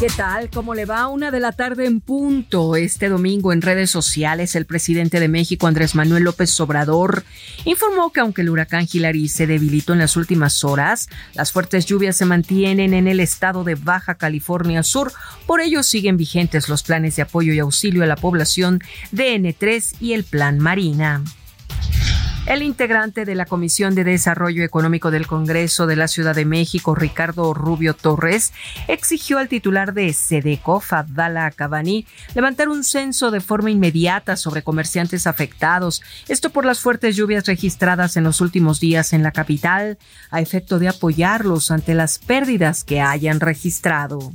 ¿Qué tal? ¿Cómo le va? Una de la tarde en punto. Este domingo en redes sociales, el presidente de México, Andrés Manuel López Obrador, informó que aunque el huracán Hillary se debilitó en las últimas horas, las fuertes lluvias se mantienen en el estado de Baja California Sur. Por ello siguen vigentes los planes de apoyo y auxilio a la población de N3 y el Plan Marina. El integrante de la Comisión de Desarrollo Económico del Congreso de la Ciudad de México, Ricardo Rubio Torres, exigió al titular de Sedeco, Fadala Cabani, levantar un censo de forma inmediata sobre comerciantes afectados, esto por las fuertes lluvias registradas en los últimos días en la capital, a efecto de apoyarlos ante las pérdidas que hayan registrado.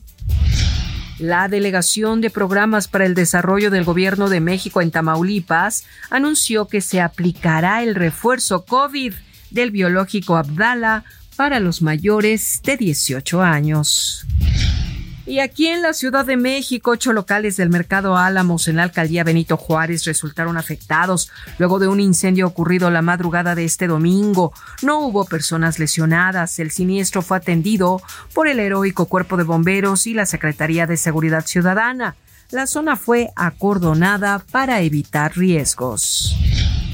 La Delegación de Programas para el Desarrollo del Gobierno de México en Tamaulipas anunció que se aplicará el refuerzo COVID del biológico Abdala para los mayores de 18 años. Y aquí en la Ciudad de México, ocho locales del Mercado Álamos en la alcaldía Benito Juárez resultaron afectados luego de un incendio ocurrido la madrugada de este domingo. No hubo personas lesionadas. El siniestro fue atendido por el heroico Cuerpo de Bomberos y la Secretaría de Seguridad Ciudadana. La zona fue acordonada para evitar riesgos.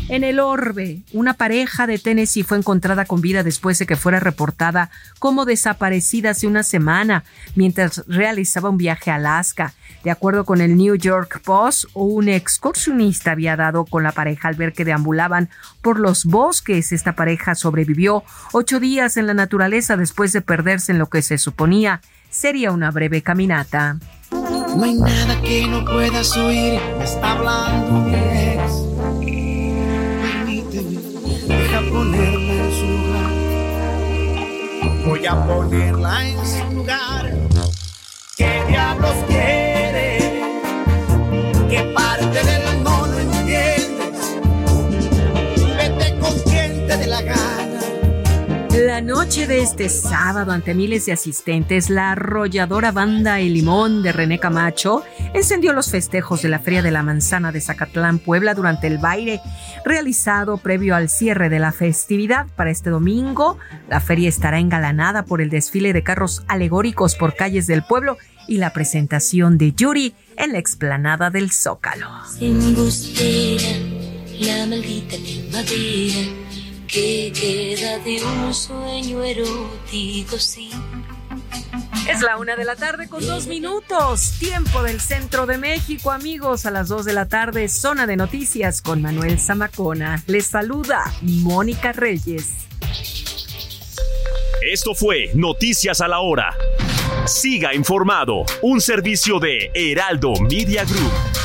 En el Orbe, una pareja de Tennessee fue encontrada con vida después de que fuera reportada como desaparecida hace una semana mientras realizaba un viaje a Alaska. De acuerdo con el New York Post, un excursionista había dado con la pareja al ver que deambulaban por los bosques. Esta pareja sobrevivió ocho días en la naturaleza después de perderse en lo que se suponía sería una breve caminata. No hay nada que no puedas oír, está hablando Voy a ponerla en su lugar. ¿Qué diablos quiere? ¿Qué parte del La noche de este sábado, ante miles de asistentes, la arrolladora banda El Limón de René Camacho encendió los festejos de la Feria de la Manzana de Zacatlán, Puebla, durante el baile realizado previo al cierre de la festividad. Para este domingo, la feria estará engalanada por el desfile de carros alegóricos por calles del pueblo y la presentación de Yuri en la explanada del Zócalo. La maldita que queda de un sueño erótico sin Es la una de la tarde con dos minutos. Tiempo del centro de México, amigos. A las dos de la tarde, zona de noticias con Manuel Zamacona. Les saluda Mónica Reyes. Esto fue Noticias a la Hora. Siga informado, un servicio de Heraldo Media Group.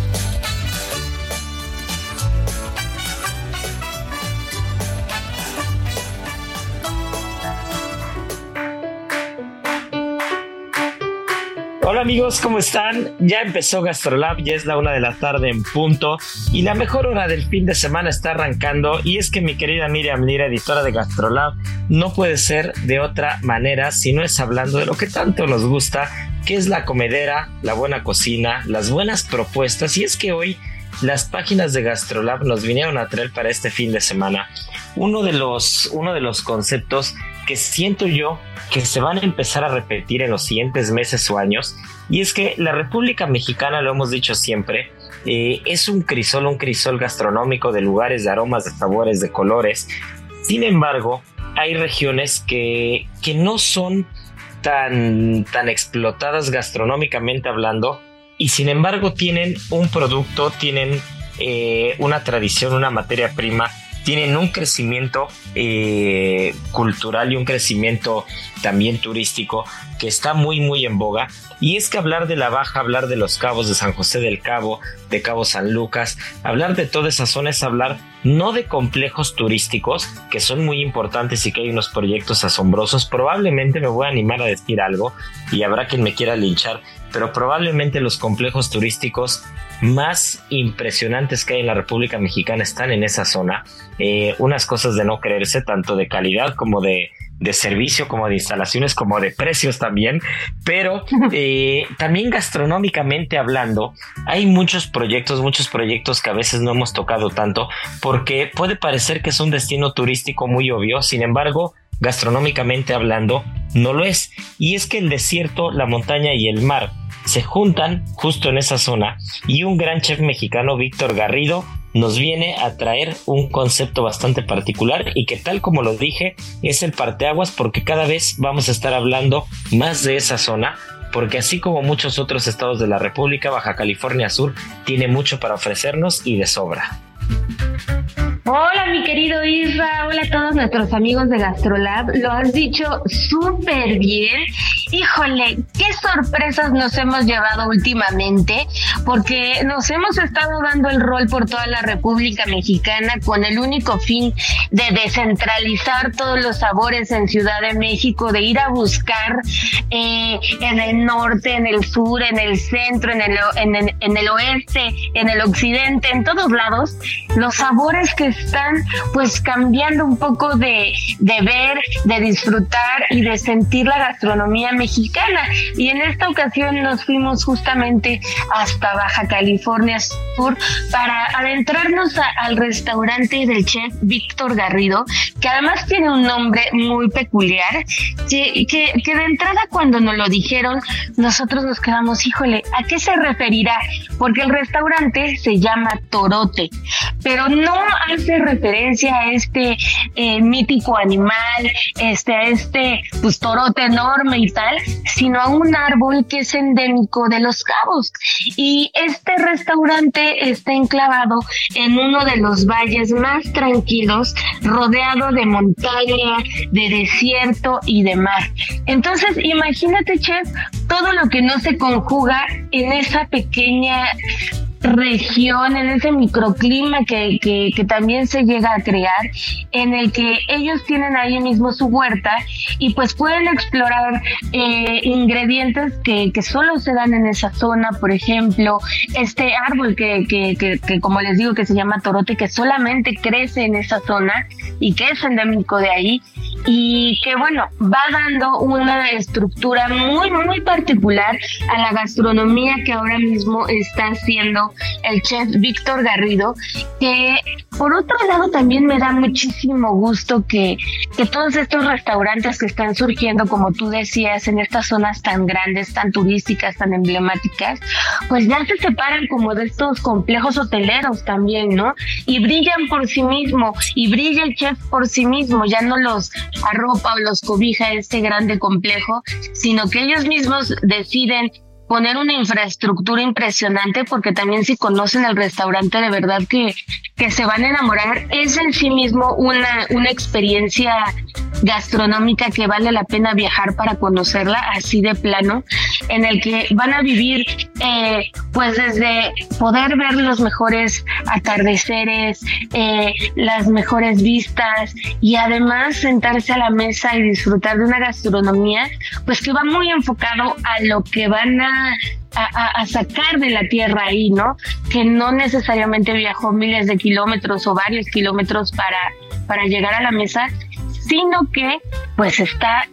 Hola amigos, ¿cómo están? Ya empezó GastroLab, ya es la una de la tarde en punto y la mejor hora del fin de semana está arrancando y es que mi querida Miriam Lira, editora de GastroLab, no puede ser de otra manera si no es hablando de lo que tanto nos gusta, que es la comedera, la buena cocina, las buenas propuestas y es que hoy las páginas de GastroLab nos vinieron a traer para este fin de semana uno de los, uno de los conceptos que siento yo que se van a empezar a repetir en los siguientes meses o años. Y es que la República Mexicana, lo hemos dicho siempre, eh, es un crisol, un crisol gastronómico de lugares, de aromas, de sabores, de colores. Sin embargo, hay regiones que, que no son tan, tan explotadas gastronómicamente hablando y sin embargo tienen un producto, tienen eh, una tradición, una materia prima tienen un crecimiento eh, cultural y un crecimiento también turístico que está muy muy en boga. Y es que hablar de la baja, hablar de los cabos de San José del Cabo, de Cabo San Lucas, hablar de toda esa zona es hablar no de complejos turísticos que son muy importantes y que hay unos proyectos asombrosos, probablemente me voy a animar a decir algo y habrá quien me quiera linchar, pero probablemente los complejos turísticos más impresionantes que hay en la República Mexicana están en esa zona. Eh, unas cosas de no creerse, tanto de calidad como de, de servicio, como de instalaciones, como de precios también. Pero eh, también gastronómicamente hablando, hay muchos proyectos, muchos proyectos que a veces no hemos tocado tanto, porque puede parecer que es un destino turístico muy obvio, sin embargo, gastronómicamente hablando, no lo es. Y es que el desierto, la montaña y el mar se juntan justo en esa zona y un gran chef mexicano, Víctor Garrido, nos viene a traer un concepto bastante particular y que tal como lo dije es el parteaguas porque cada vez vamos a estar hablando más de esa zona porque así como muchos otros estados de la República, Baja California Sur tiene mucho para ofrecernos y de sobra. Hola, mi querido Isra. Hola a todos nuestros amigos de GastroLab. Lo has dicho súper bien. Híjole, qué sorpresas nos hemos llevado últimamente, porque nos hemos estado dando el rol por toda la República Mexicana con el único fin de descentralizar todos los sabores en Ciudad de México, de ir a buscar eh, en el norte, en el sur, en el centro, en el, en, el, oeste, en el occidente, en todos lados, los sabores que están pues cambiando un poco de, de ver, de disfrutar y de sentir la gastronomía mexicana. Y en esta ocasión nos fuimos justamente hasta Baja California Sur para adentrarnos al restaurante del chef Víctor Garrido, que además tiene un nombre muy peculiar, que, que, que de entrada cuando nos lo dijeron, nosotros nos quedamos, híjole, ¿a qué se referirá? Porque el restaurante se llama Torote, pero no hace referencia a este eh, mítico animal, este, a este pues, torote enorme y tal, sino a un árbol que es endémico de los cabos. Y este restaurante está enclavado en uno de los valles más tranquilos, rodeado de montaña, de desierto y de mar. Entonces, imagínate, chef, todo lo que no se conjuga en esa pequeña región, en ese microclima que, que, que, también se llega a crear, en el que ellos tienen ahí mismo su huerta y pues pueden explorar eh, ingredientes que, que solo se dan en esa zona, por ejemplo, este árbol que, que, que, como les digo que se llama torote, que solamente crece en esa zona y que es endémico de ahí y que bueno, va dando una estructura muy, muy particular a la gastronomía que ahora mismo está haciendo el chef Víctor Garrido, que por otro lado también me da muchísimo gusto que, que todos estos restaurantes que están surgiendo, como tú decías, en estas zonas tan grandes, tan turísticas, tan emblemáticas, pues ya se separan como de estos complejos hoteleros también, ¿no? Y brillan por sí mismo, y brilla el chef por sí mismo, ya no los arropa o los cobija este grande complejo, sino que ellos mismos deciden poner una infraestructura impresionante porque también si conocen el restaurante de verdad que, que se van a enamorar, es en sí mismo una, una experiencia gastronómica que vale la pena viajar para conocerla así de plano, en el que van a vivir eh, pues desde poder ver los mejores atardeceres, eh, las mejores vistas y además sentarse a la mesa y disfrutar de una gastronomía pues que va muy enfocado a lo que van a a, sacar de la tierra ahí, ¿no? Que no necesariamente viajó miles de kilómetros o varios kilómetros para, para llegar a la mesa, sino que pues está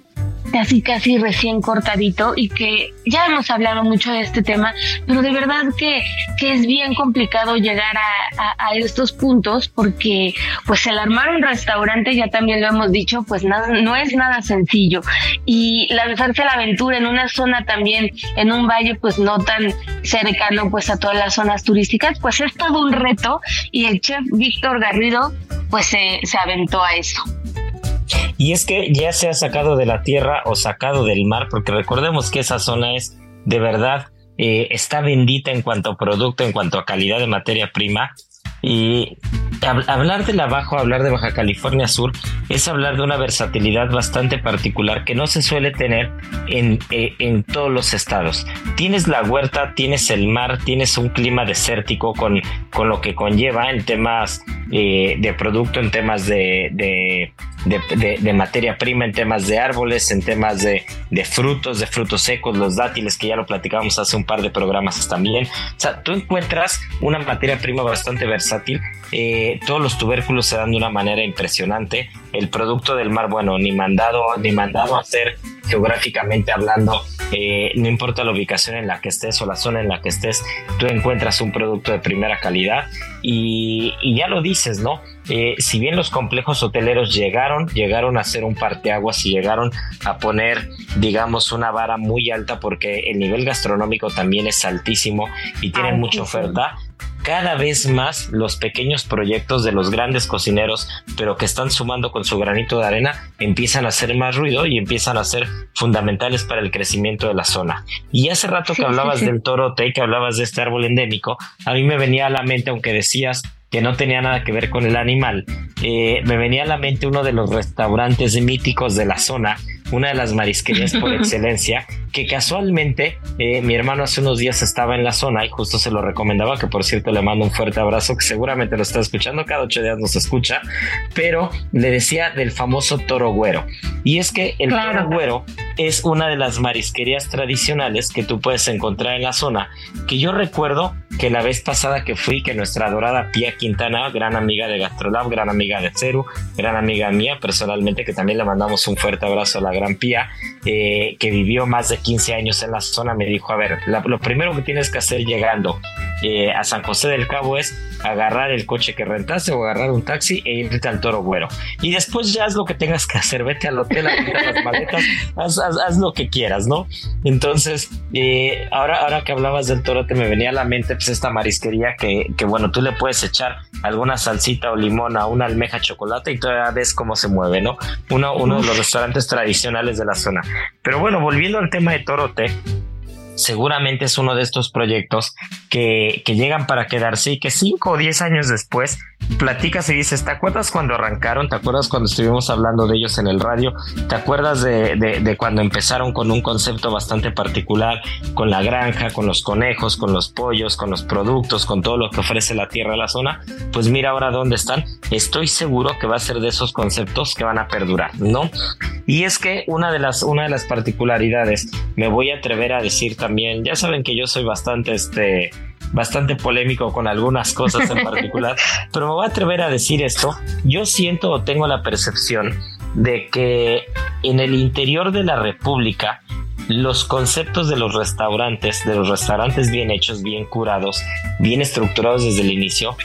casi casi recién cortadito y que ya hemos hablado mucho de este tema, pero de verdad que, que es bien complicado llegar a, a, estos puntos porque pues el armar un restaurante, ya también lo hemos dicho, pues nada, no es nada sencillo y lanzarse a la aventura en una zona también, en un valle pues no tan cercano pues a todas las zonas turísticas, pues es todo un reto y el chef Víctor Garrido pues se, se aventó a eso. Y es que ya se ha sacado de la tierra o sacado del mar, porque recordemos que esa zona es de verdad, eh, está bendita en cuanto a producto, en cuanto a calidad de materia prima. Y hablar de la Bajo, hablar de Baja California Sur, es hablar de una versatilidad bastante particular que no se suele tener en, eh, en todos los estados. Tienes la huerta, tienes el mar, tienes un clima desértico con, con lo que conlleva en temas eh, de producto, en temas de de, materia prima en temas de árboles, en temas de, frutos, de frutos secos, los dátiles, que ya lo platicábamos hace un par de programas también. O sea, tú encuentras una materia prima bastante versátil. Eh, todos los tubérculos se dan de una manera impresionante. El producto del mar, bueno, ni mandado, ni mandado a hacer geográficamente hablando, eh, no importa la ubicación en la que estés o la zona en la que estés, tú encuentras un producto de primera calidad y, y ya lo dices, ¿no? Eh, si bien los complejos hoteleros llegaron, llegaron a ser un parteaguas y llegaron a poner, digamos, una vara muy alta porque el nivel gastronómico también es altísimo y tienen mucha oferta, cada vez más los pequeños proyectos de los grandes cocineros, pero que están sumando con su granito de arena, empiezan a hacer más ruido y empiezan a ser fundamentales para el crecimiento de la zona. Y hace rato que hablabas del torote y que hablabas de este árbol endémico, a mí me venía a la mente, aunque decías que no tenía nada que ver con el animal, eh, me venía a la mente uno de los restaurantes míticos de la zona, una de las marisquerías por excelencia, que casualmente eh, mi hermano hace unos días estaba en la zona y justo se lo recomendaba, que por cierto le mando un fuerte abrazo, que seguramente lo está escuchando, cada ocho días nos escucha, pero le decía del famoso toro güero. Y es que el toro güero es una de las marisquerías tradicionales que tú puedes encontrar en la zona, que yo recuerdo que la vez pasada que fui, que nuestra adorada Pía Quintana, gran amiga de Gastrolab, gran amiga de Ceru, gran amiga mía personalmente, que también le mandamos un fuerte abrazo a la gran Pía, eh, que vivió más de 15 años en la zona, me dijo, a ver, lo primero que tienes que hacer llegando eh, a San José del Cabo es agarrar el coche que rentaste o agarrar un taxi e irte al Toro Güero. Y después ya haz lo que tengas que hacer, vete al hotel, a las maletas, haz, lo que quieras, ¿no? Entonces, eh, ahora, ahora que hablabas del Toro, te me venía a la mente pues esta marisquería que, que, bueno, tú le puedes echar alguna salsita o limón a una almeja chocolate y todavía ves cómo se mueve, ¿no? Uno, uno de los restaurantes tradicionales de la zona. Pero bueno, volviendo al tema de Torote, seguramente es uno de estos proyectos que, que llegan para quedarse y que cinco o diez años después platicas y dices, ¿te acuerdas cuando arrancaron? ¿Te acuerdas cuando estuvimos hablando de ellos en el radio? ¿Te acuerdas de, de, cuando empezaron con un concepto bastante particular, con la granja, con los conejos, con los pollos, con los productos, con todo lo que ofrece la tierra a la zona? Pues mira ahora dónde están. Estoy seguro que va a ser de esos conceptos que van a perdurar, ¿no? Y es que una de las, una de las particularidades, me voy a atrever a decir también, ya saben que yo soy bastante, este, bastante polémico con algunas cosas en particular, pero me voy a atrever a decir esto. Yo siento o tengo la percepción de que en el interior de la República los conceptos de los restaurantes, de los restaurantes bien hechos, bien curados, bien estructurados desde el inicio,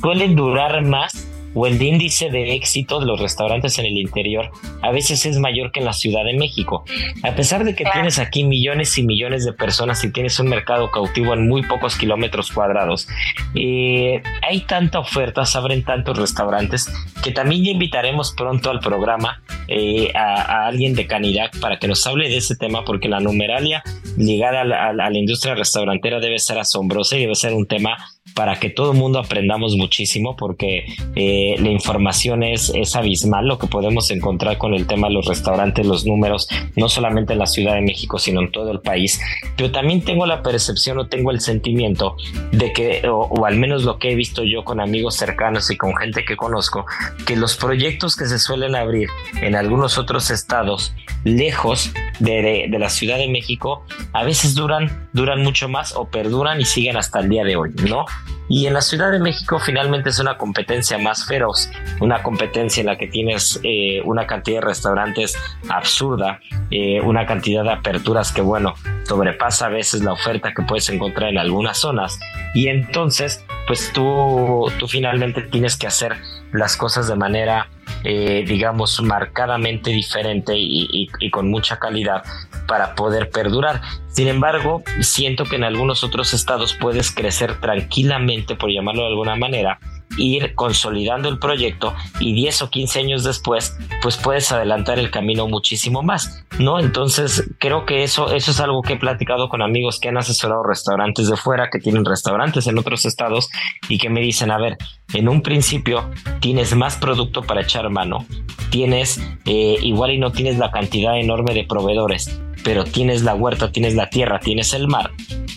suelen durar más o el índice de éxito de los restaurantes en el interior a veces es mayor que en la Ciudad de México. A pesar de que tienes aquí millones y millones de personas y tienes un mercado cautivo en muy pocos kilómetros cuadrados, eh, hay tanta oferta, se abren tantos restaurantes que también ya invitaremos pronto al programa eh, a, alguien de Canirac para que nos hable de ese tema porque la numeralia ligada a la industria restaurantera debe ser asombrosa y debe ser un tema para que todo el mundo aprendamos muchísimo porque eh, la información es, es abismal lo que podemos encontrar con el tema de los restaurantes, los números, no solamente en la Ciudad de México, sino en todo el país. Pero también tengo la percepción o tengo el sentimiento de que, o, al menos lo que he visto yo con amigos cercanos y con gente que conozco, que los proyectos que se suelen abrir en algunos otros estados lejos de, de, la Ciudad de México a veces duran, duran mucho más o perduran y siguen hasta el día de hoy, ¿no? Y en la Ciudad de México finalmente es una competencia más feroz, una competencia en la que tienes eh, una cantidad de restaurantes absurda, eh, una cantidad de aperturas que bueno, sobrepasa a veces la oferta que puedes encontrar en algunas zonas. Y entonces, pues tú, finalmente tienes que hacer las cosas de manera eh, digamos, marcadamente diferente y, con mucha calidad para poder perdurar. Sin embargo, siento que en algunos otros estados puedes crecer tranquilamente, por llamarlo de alguna manera, ir consolidando el proyecto y 10 o 15 años después, pues puedes adelantar el camino muchísimo más, ¿no? Entonces, creo que eso, eso es algo que he platicado con amigos que han asesorado restaurantes de fuera, que tienen restaurantes en otros estados y que me dicen, a ver, en un principio tienes más producto para echar mano, tienes eh, igual y no tienes la cantidad enorme de proveedores, pero tienes la huerta, tienes la tierra, tienes el mar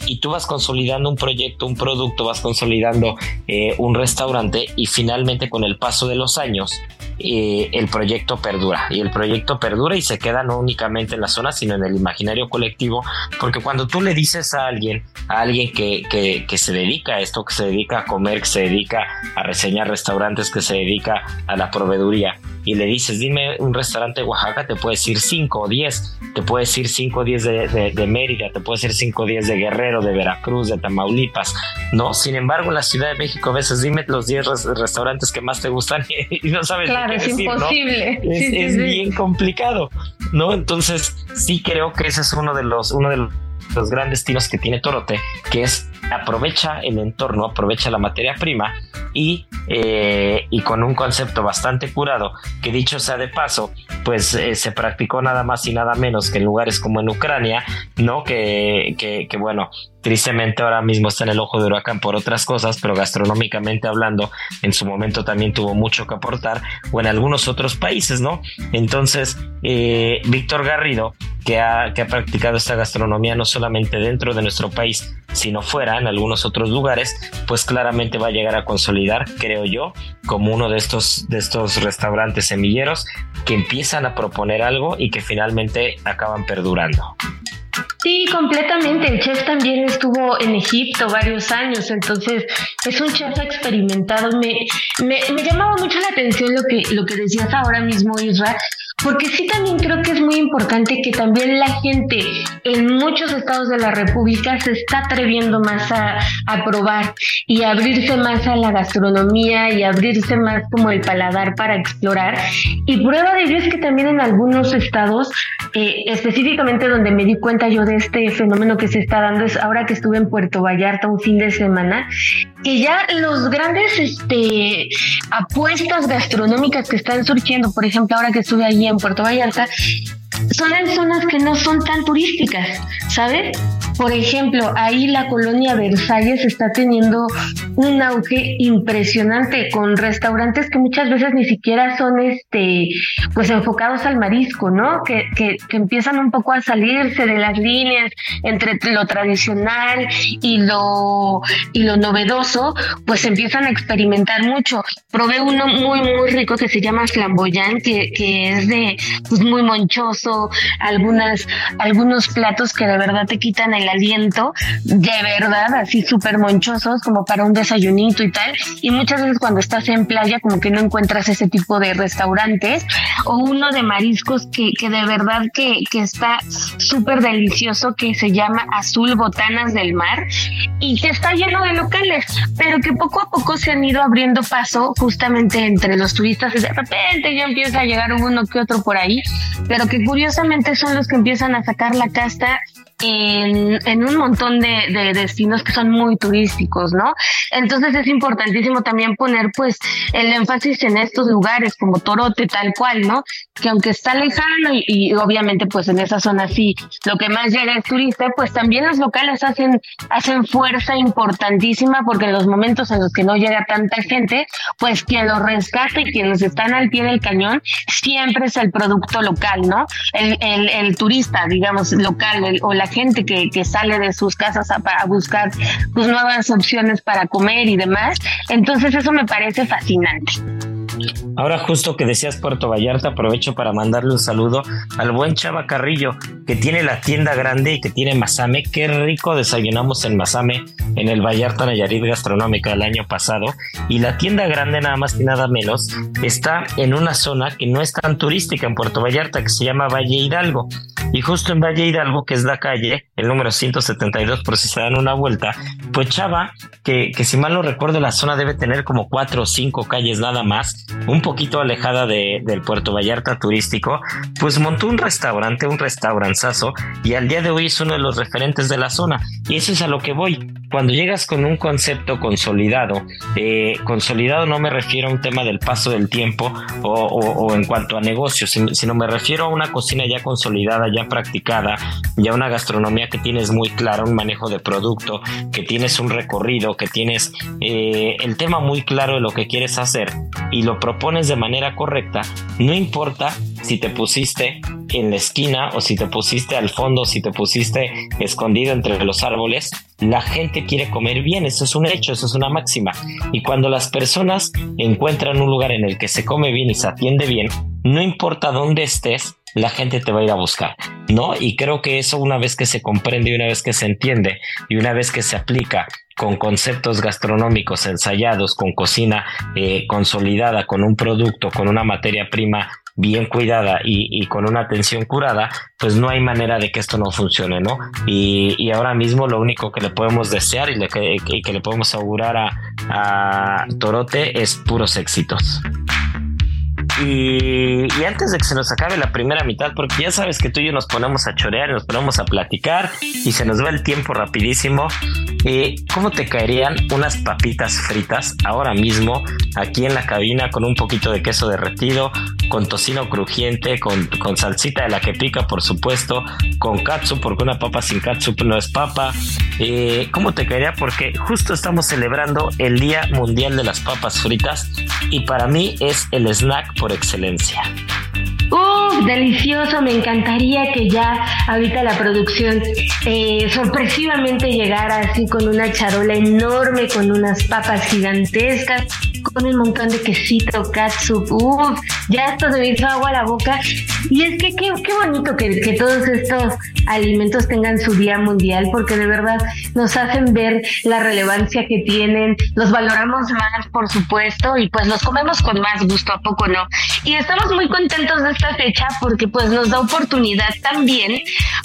y tú vas consolidando un proyecto, un producto, vas consolidando eh, un restaurante y finalmente con el paso de los años eh, el proyecto perdura y el proyecto perdura y se queda no únicamente en la zona sino en el imaginario colectivo porque cuando tú le dices a alguien a alguien que, que, que se dedica a esto que se dedica a comer que se dedica a reseñar restaurantes que se dedica a la proveeduría y le dices, dime un restaurante de Oaxaca, te puede decir 5 o 10, te puede decir 5 o 10 de, de, Mérida, te puede decir 5 o 10 de Guerrero, de Veracruz, de Tamaulipas, ¿no? Sin embargo, en la Ciudad de México a veces dime los 10 restaurantes que más te gustan y, no sabes claro, es imposible. Es, bien complicado, ¿no? Entonces, sí creo que ese es uno de los, uno de los grandes tiros que tiene Torote, que es aprovecha el entorno, aprovecha la materia prima y, eh, y con un concepto bastante curado, que dicho sea de paso, pues eh, se practicó nada más y nada menos que en lugares como en Ucrania, ¿no? Que, que, bueno, tristemente ahora mismo está en el ojo de huracán por otras cosas, pero gastronómicamente hablando, en su momento también tuvo mucho que aportar, o en algunos otros países, ¿no? Entonces, eh, Víctor Garrido, que ha, que ha practicado esta gastronomía no solamente dentro de nuestro país, sino fuera, en algunos otros lugares, pues claramente va a llegar a consolidar, creo yo, como uno de estos, de estos restaurantes semilleros que empiezan a proponer algo y que finalmente acaban perdurando. Sí, completamente. El chef también estuvo en Egipto varios años, entonces es un chef experimentado. Me, me, me llamaba mucho la atención lo que, lo que decías ahora mismo, Israel, porque sí también creo que es muy importante que también la gente en muchos estados de la República se está atreviendo más a, probar y abrirse más a la gastronomía y abrirse más como el paladar para explorar. Y prueba de ello es que también en algunos estados, eh, específicamente donde me di cuenta yo de este fenómeno que se está dando, es ahora que estuve en Puerto Vallarta un fin de semana, que ya los grandes este, apuestas gastronómicas que están surgiendo, por ejemplo, ahora que estuve allí en Puerto Vallarta, son en zonas que no son tan turísticas, ¿sabes? Por ejemplo, ahí la colonia Versalles está teniendo un auge impresionante con restaurantes que muchas veces ni siquiera son este pues enfocados al marisco, ¿no? Que, que, empiezan un poco a salirse de las líneas entre lo tradicional y lo y lo novedoso, pues empiezan a experimentar mucho. Probé uno muy muy rico que se llama flamboyant, que, que es de pues muy monchoso, algunas algunos platos que de verdad te quitan el aliento, de verdad, así súper monchosos, como para un desayunito y tal. Y muchas veces cuando estás en playa, como que no encuentras ese tipo de restaurantes. O uno de mariscos que, que de verdad que, que está súper delicioso, que se llama Azul Botanas del Mar, y que está lleno de locales, pero que poco a poco se han ido abriendo paso justamente entre los turistas y de repente ya empieza a llegar uno que otro por ahí, pero que curiosamente son los que empiezan a sacar la casta en, un montón de, destinos que son muy turísticos, ¿no? Entonces es importantísimo también poner pues el énfasis en estos lugares como Torote tal cual, ¿no? Que aunque está lejano y, obviamente pues en esa zona sí lo que más llega es turista, pues también los locales hacen, hacen fuerza importantísima porque en los momentos en los que no llega tanta gente, pues quien los rescata y quienes están al pie del cañón siempre es el producto local, ¿no? El, turista, digamos, local o la gente que, que sale de sus casas a, a buscar pues, nuevas opciones para comer y demás. Entonces eso me parece fascinante. Ahora justo que decías Puerto Vallarta, aprovecho para mandarle un saludo al buen Chava Carrillo, que tiene la tienda grande y que tiene Masame. Qué rico desayunamos en Masame, en el Vallarta Nayarit Gastronómica el año pasado. Y la tienda grande, nada más que nada menos, está en una zona que no es tan turística en Puerto Vallarta, que se llama Valle Hidalgo. Y justo en Valle Hidalgo, que es la calle, el número 172, por si se dan una vuelta, pues Chava, que, que si mal no recuerdo, la zona debe tener como cuatro o cinco calles nada más, un poquito alejada de, del Puerto Vallarta turístico, pues montó un restaurante, un restauranzazo, y al día de hoy es uno de los referentes de la zona. Y eso es a lo que voy. Cuando llegas con un concepto consolidado, eh, consolidado no me refiero a un tema del paso del tiempo o, o en cuanto a negocios, sino me refiero a una cocina ya consolidada, ya practicada, ya una gastronomía que tienes muy clara, un manejo de producto, que tienes un recorrido, que tienes eh, el tema muy claro de lo que quieres hacer y lo propones de manera correcta, no importa si te pusiste en la esquina o si te pusiste al fondo, si te pusiste escondido entre los árboles, la gente quiere comer bien, eso es un hecho, eso es una máxima. Y cuando las personas encuentran un lugar en el que se come bien y se atiende bien, no importa dónde estés, la gente te va a ir a buscar, ¿no? Y creo que eso una vez que se comprende y una vez que se entiende y una vez que se aplica con conceptos gastronómicos ensayados, con cocina eh, consolidada, con un producto, con una materia prima bien cuidada y, con una atención curada, pues no hay manera de que esto no funcione, ¿no? Y, ahora mismo lo único que le podemos desear y, le, que, le podemos augurar a, a Torote es puros éxitos. Y, antes de que se nos acabe la primera mitad, porque ya sabes que tú y yo nos ponemos a chorear y nos ponemos a platicar y se nos va el tiempo rapidísimo. Eh, ¿Cómo te caerían unas papitas fritas ahora mismo aquí en la cabina con un poquito de queso derretido, con tocino crujiente, con, con salsita de la que pica, por supuesto, con katsu, porque una papa sin katsu no es papa? Eh, ¿Cómo te caería? Porque justo estamos celebrando el Día Mundial de las Papas Fritas y para mí es el snack por excelencia. ¡Uf! Delicioso, me encantaría que ya ahorita la producción eh, sorpresivamente llegara así con una charola enorme, con unas papas gigantescas, con un montón de quesito, katsup. ¡Uf! Ya esto se me hizo agua a la boca. Y es que qué, qué bonito que, que todos estos alimentos tengan su día mundial, porque de verdad nos hacen ver la relevancia que tienen, los valoramos más, por supuesto, y pues los comemos con más gusto, ¿a poco no? Y estamos muy contentos de esta fecha porque pues nos da oportunidad también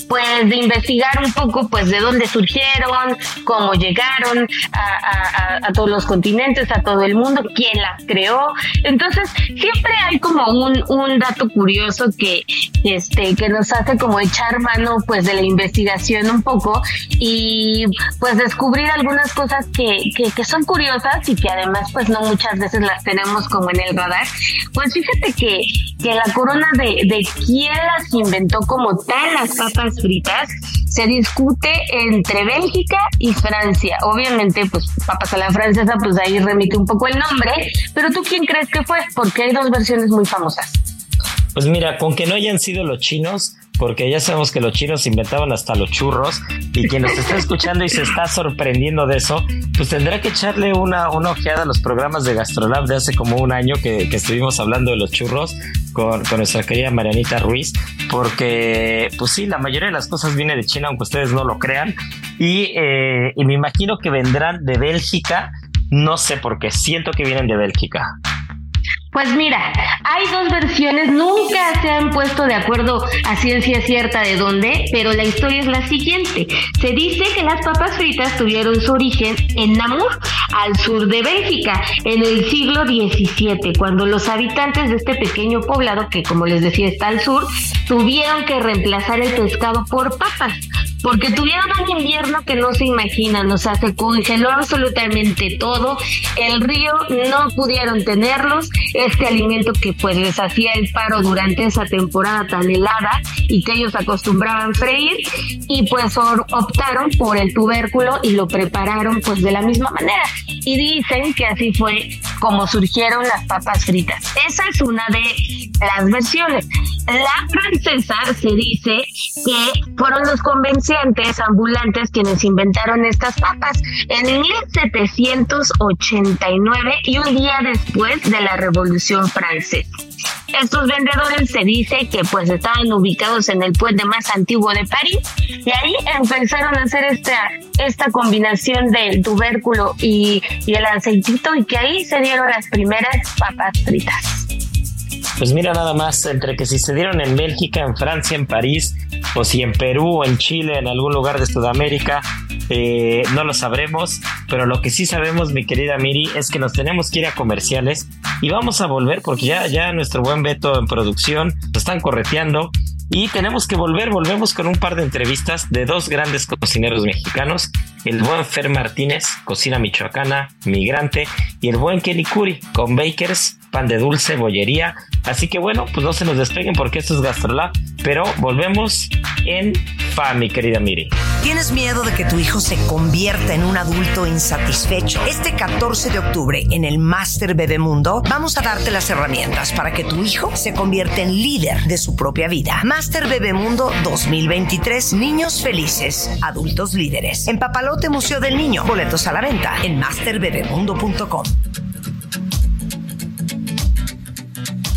pues de investigar un poco pues de dónde surgieron, cómo llegaron a, a, todos los continentes, a todo el mundo, quién las creó. Entonces siempre hay como un, un dato curioso que, este, que nos hace como echar mano pues de la investigación un poco y pues descubrir algunas cosas que, que, que son curiosas y que además pues no muchas veces las tenemos como en el radar. Pues fíjate que, que la corona de, de quién las inventó como tal las papas fritas se discute entre Bélgica y Francia. Obviamente, pues papas a la francesa, pues ahí remite un poco el nombre, pero tú quién crees que fue? Porque hay dos versiones muy famosas. Pues mira, con que no hayan sido los chinos, porque ya sabemos que los chinos inventaban hasta los churros y quien nos está escuchando y se está sorprendiendo de eso, pues tendrá que echarle una, una ojeada a los programas de Gastrolab de hace como un año que, que estuvimos hablando de los churros con, con, nuestra querida Marianita Ruiz, porque pues sí, la mayoría de las cosas viene de China, aunque ustedes no lo crean, y, eh, y me imagino que vendrán de Bélgica, no sé por qué, siento que vienen de Bélgica. Pues mira, hay dos versiones, nunca se han puesto de acuerdo a ciencia cierta de dónde, pero la historia es la siguiente. Se dice que las papas fritas tuvieron su origen en Namur, al sur de Bélgica, en el siglo XVII, cuando los habitantes de este pequeño poblado, que como les decía está al sur, tuvieron que reemplazar el pescado por papas porque tuvieron un invierno que no se imaginan, o sea, se congeló absolutamente todo, el río no pudieron tenerlos, este alimento que pues les hacía el paro durante esa temporada tan helada y que ellos acostumbraban freír y pues optaron por el tubérculo y lo prepararon pues de la misma manera y dicen que así fue como surgieron las papas fritas. Esa es una de las versiones. La francesa se dice que fueron los convencientes ambulantes quienes inventaron estas papas en 1789 y un día después de la Revolución Francesa. Estos vendedores se dice que pues estaban ubicados en el puente más antiguo de París y ahí empezaron a hacer esta, esta combinación del tubérculo y, y el aceitito y que ahí se dieron las primeras papas fritas. Pues mira nada más, entre que si se dieron en Bélgica, en Francia, en París, o si en Perú, o en Chile, en algún lugar de Sudamérica, eh, no lo sabremos, pero lo que sí sabemos, mi querida Miri, es que nos tenemos que ir a comerciales y vamos a volver porque ya, ya nuestro buen Beto en producción lo están correteando y tenemos que volver, volvemos con un par de entrevistas de dos grandes cocineros mexicanos, el buen Fer Martínez, cocina michoacana, migrante, y el buen Kenny Curi, con bakers, pan de dulce, bollería. Así que bueno, pues no se nos despeguen porque esto es GastroLab, pero volvemos en fa, mi querida Miri. ¿Tienes miedo de que tu hijo se convierta en un adulto insatisfecho? Este 14 de octubre en el Master Bebemundo vamos a darte las herramientas para que tu hijo se convierta en líder de su propia vida. Master Bebemundo 2023, niños felices, adultos líderes. En Papalote Museo del Niño, boletos a la venta en masterbebemundo.com.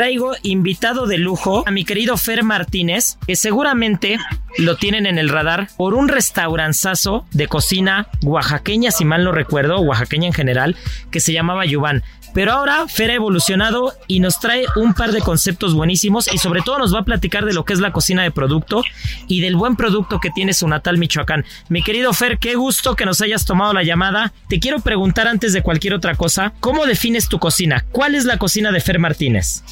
Traigo invitado de lujo a mi querido Fer Martínez, que seguramente lo tienen en el radar por un restauranzazo de cocina oaxaqueña, si mal no recuerdo, oaxaqueña en general, que se llamaba Yubán. Pero ahora Fer ha evolucionado y nos trae un par de conceptos buenísimos y sobre todo nos va a platicar de lo que es la cocina de producto y del buen producto que tiene su natal Michoacán. Mi querido Fer, qué gusto que nos hayas tomado la llamada. Te quiero preguntar antes de cualquier otra cosa, ¿cómo defines tu cocina? ¿Cuál es la cocina de Fer Martínez?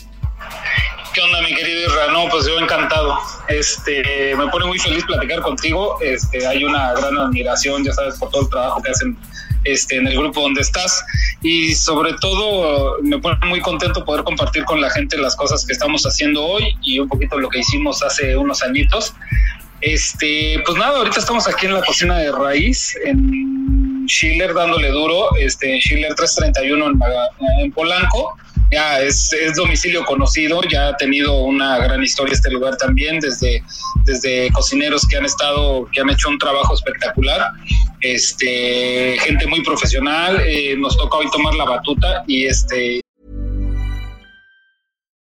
¿Qué onda, mi querido Isra? No, pues yo encantado. Este, me pone muy feliz platicar contigo. Este, hay una gran admiración, ya sabes, por todo el trabajo que hacen este, en el grupo donde estás. Y sobre todo, me pone muy contento poder compartir con la gente las cosas que estamos haciendo hoy y un poquito lo que hicimos hace unos añitos. Este, pues nada, ahorita estamos aquí en la cocina de raíz, en Schiller, dándole duro, este, en Schiller 331 en, en Polanco. Ya es, es, domicilio conocido, ya ha tenido una gran historia este lugar también, desde, desde cocineros que han estado, que han hecho un trabajo espectacular, este, gente muy profesional, eh, nos toca hoy tomar la batuta y este...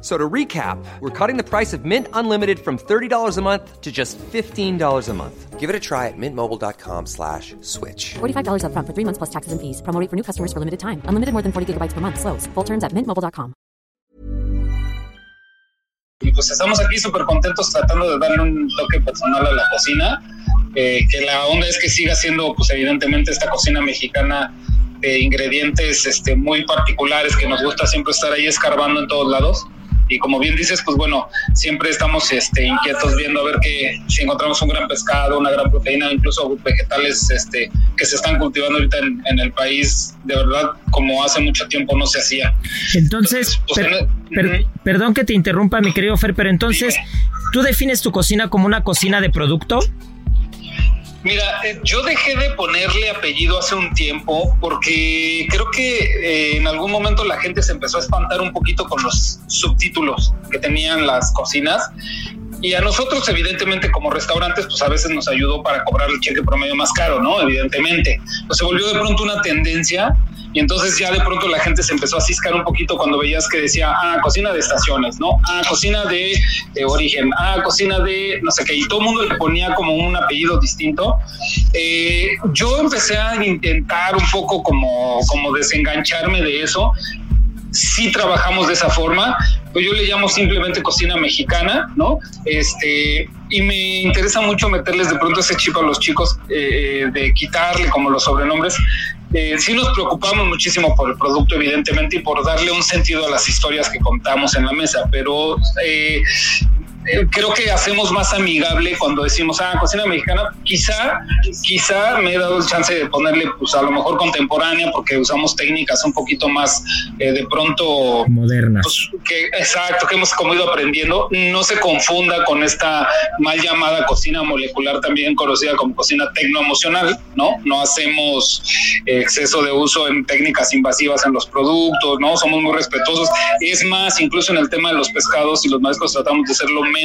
So to recap, we're cutting the price of Mint Unlimited from $30 a month to just $15 a month. Give it a try at mintmobile.com slash switch. $45 upfront for three months plus taxes and fees. Promo rate for new customers for limited time. Unlimited more than 40 gigabytes per month. Slows. Full terms at mintmobile.com. Y pues estamos aquí súper contentos tratando de darle un toque personal a la cocina. Eh, que la onda es que siga siendo, pues evidentemente, esta cocina mexicana de ingredientes este, muy particulares que nos gusta siempre estar ahí escarbando en todos lados. Y como bien dices, pues bueno, siempre estamos este, inquietos viendo a ver que si encontramos un gran pescado, una gran proteína, incluso vegetales este, que se están cultivando ahorita en, en el país, de verdad, como hace mucho tiempo no se hacía. Entonces, pues, per, per, perdón que te interrumpa, mi querido Fer, pero entonces, ¿tú defines tu cocina como una cocina de producto? Mira, eh, yo dejé de ponerle apellido hace un tiempo porque creo que eh, en algún momento la gente se empezó a espantar un poquito con los subtítulos que tenían las cocinas Y a nosotros, evidentemente, como restaurantes, pues a veces nos ayudó para cobrar el cheque promedio más caro, ¿no? Evidentemente. Pues se volvió de pronto una tendencia y entonces ya de pronto la gente se empezó a ciscar un poquito cuando veías que decía, ah, cocina de estaciones, ¿no? Ah, cocina de, origen, ah, cocina de no sé qué, y todo el mundo le ponía como un apellido distinto. Eh, yo empecé a intentar un poco como, como desengancharme de eso sí trabajamos de esa forma, pues yo le llamo simplemente cocina mexicana, ¿no? Este, y me interesa mucho meterles de pronto ese chip a los chicos, eh, de quitarle como los sobrenombres. Eh, sí nos preocupamos muchísimo por el producto, evidentemente, y por darle un sentido a las historias que contamos en la mesa, pero eh, eh, creo que hacemos más amigable cuando decimos, ah, cocina mexicana, quizá, quizá me he dado el chance de ponerle, pues a lo mejor contemporánea, porque usamos técnicas un poquito más eh, de pronto modernas. Pues, que, exacto, que hemos como ido aprendiendo. No se confunda con esta mal llamada cocina molecular, también conocida como cocina tecnoemocional, ¿no? No hacemos exceso de uso en técnicas invasivas en los productos, ¿no? Somos muy respetuosos. Es más, incluso en el tema de los pescados y los mariscos tratamos de ser lo menos,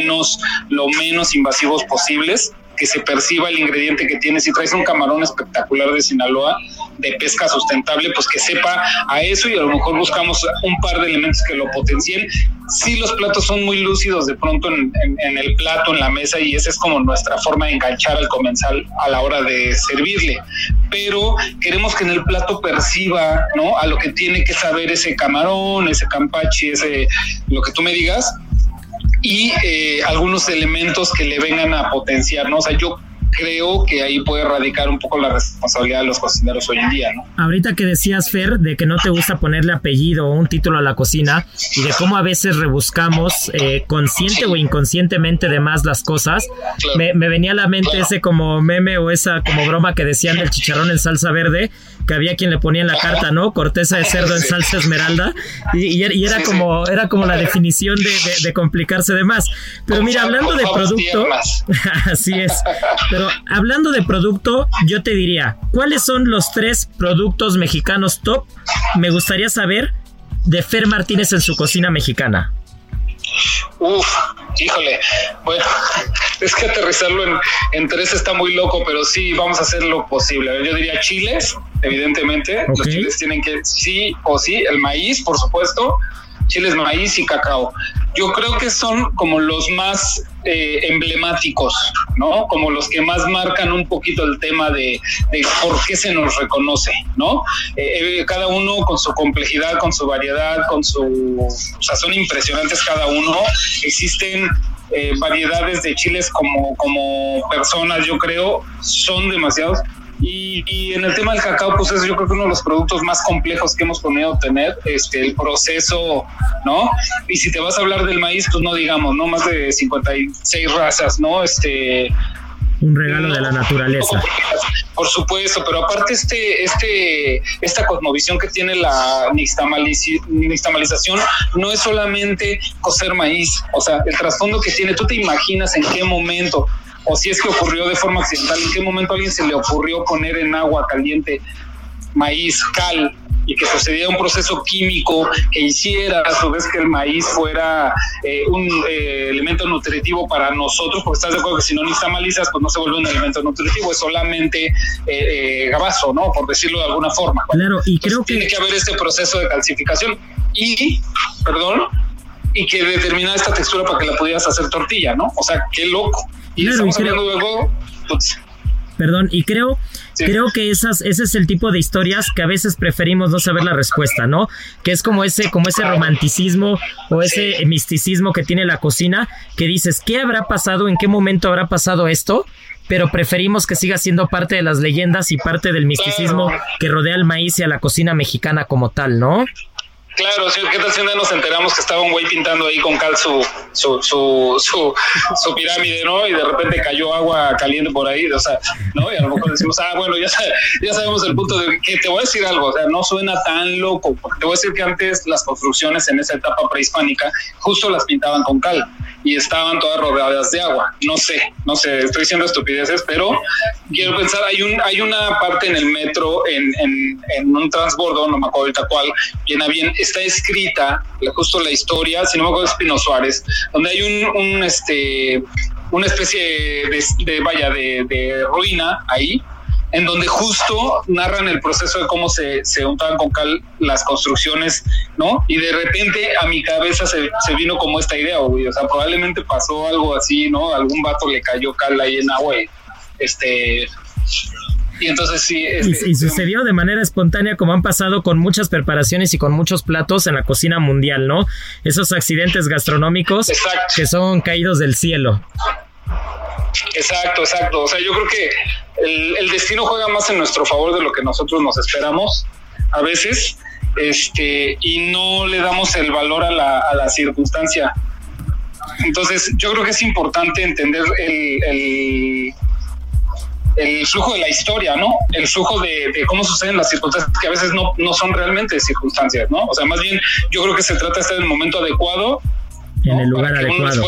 lo menos invasivos posibles, que se perciba el ingrediente que tienes. Si traes un camarón espectacular de Sinaloa, de pesca sustentable, pues que sepa a eso y a lo mejor buscamos un par de elementos que lo potencien. Sí, los platos son muy lúcidos de pronto en, el plato, en la mesa, y esa es como nuestra forma de enganchar al comensal a la hora de servirle. Pero queremos que en el plato perciba, ¿no? A lo que tiene que saber ese camarón, ese campachi, ese, lo que tú me digas, y eh, algunos elementos que le vengan a potenciar, ¿no? O sea, yo creo que ahí puede radicar un poco la responsabilidad de los cocineros hoy en día, ¿no? Ahorita que decías, Fer, de que no te gusta ponerle apellido o un título a la cocina y de cómo a veces rebuscamos eh, consciente o inconscientemente de más las cosas, me, venía a la mente ese como meme o esa como broma que decían del chicharrón en salsa verde, que había quien le ponía en la carta, ¿no? Corteza de cerdo en salsa esmeralda y, era como era como la definición de, de complicarse de más. Pero mira, hablando de producto, así es. Pero hablando de producto, yo te diría, ¿cuáles son los tres productos mexicanos top? Me gustaría saber de Fer Martínez en su cocina mexicana. Uf, híjole, bueno, es que aterrizarlo en, tres está muy loco, pero sí, vamos a hacer lo posible. Yo diría chiles, evidentemente. Los chiles tienen que, sí o sí, el maíz, por supuesto, chiles, maíz y cacao. Yo creo que son como los más eh, emblemáticos, ¿no? Como los que más marcan un poquito el tema de, por qué se nos reconoce, ¿no? Eh, eh, cada uno con su complejidad, con su variedad, con su... O sea, son impresionantes cada uno. Existen variedades de chiles como, como personas, yo creo, son demasiados. Y, en el tema del cacao, pues es yo creo que uno de los productos más complejos que hemos podido tener, este, el proceso, ¿no? Y si te vas a hablar del maíz, pues no digamos, ¿no? Más de 56 razas, ¿no? Este, un regalo de la naturaleza. Por supuesto, pero aparte este, este, esta cosmovisión que tiene la nixtamalización no es solamente coser maíz, o sea, el trasfondo que tiene, tú te imaginas en qué momento o si es que ocurrió de forma accidental, en qué momento a alguien se le ocurrió poner en agua caliente maíz, cal, y que sucediera un proceso químico que hiciera a su vez que el maíz fuera eh, un eh, elemento nutritivo para nosotros, porque estás de acuerdo que si no nixtamalizas, pues no se vuelve un elemento nutritivo, es solamente eh, gabazo, ¿no? Por decirlo de alguna forma. Claro, y creo que... Tiene que haber este proceso de calcificación y, perdón, y que determina esta textura para que la pudieras hacer tortilla, ¿no? O sea, qué loco. Y estamos hablando luego. Pues, Perdón, y creo, creo que esas, ese es el tipo de historias que a veces preferimos no saber la respuesta, ¿no? Que es como ese, como ese romanticismo o ese misticismo que tiene la cocina, que dices, ¿qué habrá pasado? ¿En qué momento habrá pasado esto? pero preferimos que siga siendo parte de las leyendas y parte del misticismo que rodea al maíz y a la cocina mexicana como tal, ¿no? Claro, sí, ¿qué tal si nos enteramos que estaba un güey pintando ahí con cal su, su, su, su, pirámide, ¿no? Y de repente cayó agua caliente por ahí, o sea, ¿no? Y a lo mejor decimos, ah, bueno, ya, ya sabemos el punto de que te voy a decir algo, o sea, no suena tan loco, porque te voy a decir que antes las construcciones en esa etapa prehispánica justo las pintaban con cal. y estaban todas rodeadas de agua. No sé, no sé, estoy diciendo estupideces, pero quiero pensar, hay un hay una parte en el metro, en, en, un transbordo, no me acuerdo ahorita cuál, bien a bien, está escrita justo la historia, si no me acuerdo es Pino Suárez, donde hay un, este una especie de, vaya de, de ruina ahí en donde justo narran el proceso de cómo se, se untaban con cal las construcciones, ¿no? Y de repente a mi cabeza se, se vino como esta idea, güey, o sea, probablemente pasó algo así, ¿no? Algún vato le cayó cal ahí en agua y, este... Y entonces sí. Este, y, sucedió de manera espontánea, como han pasado con muchas preparaciones y con muchos platos en la cocina mundial, ¿no? Esos accidentes gastronómicos que son caídos del cielo. Exacto, exacto. O sea, yo creo que el, destino juega más en nuestro favor de lo que nosotros nos esperamos a veces, este, y no le damos el valor a la, a la circunstancia. Entonces, yo creo que es importante entender el, el, el flujo de la historia, ¿no? El flujo de, cómo suceden las circunstancias que a veces no, no son realmente circunstancias, ¿no? O sea, más bien yo creo que se trata de estar en el momento adecuado en el lugar adecuado.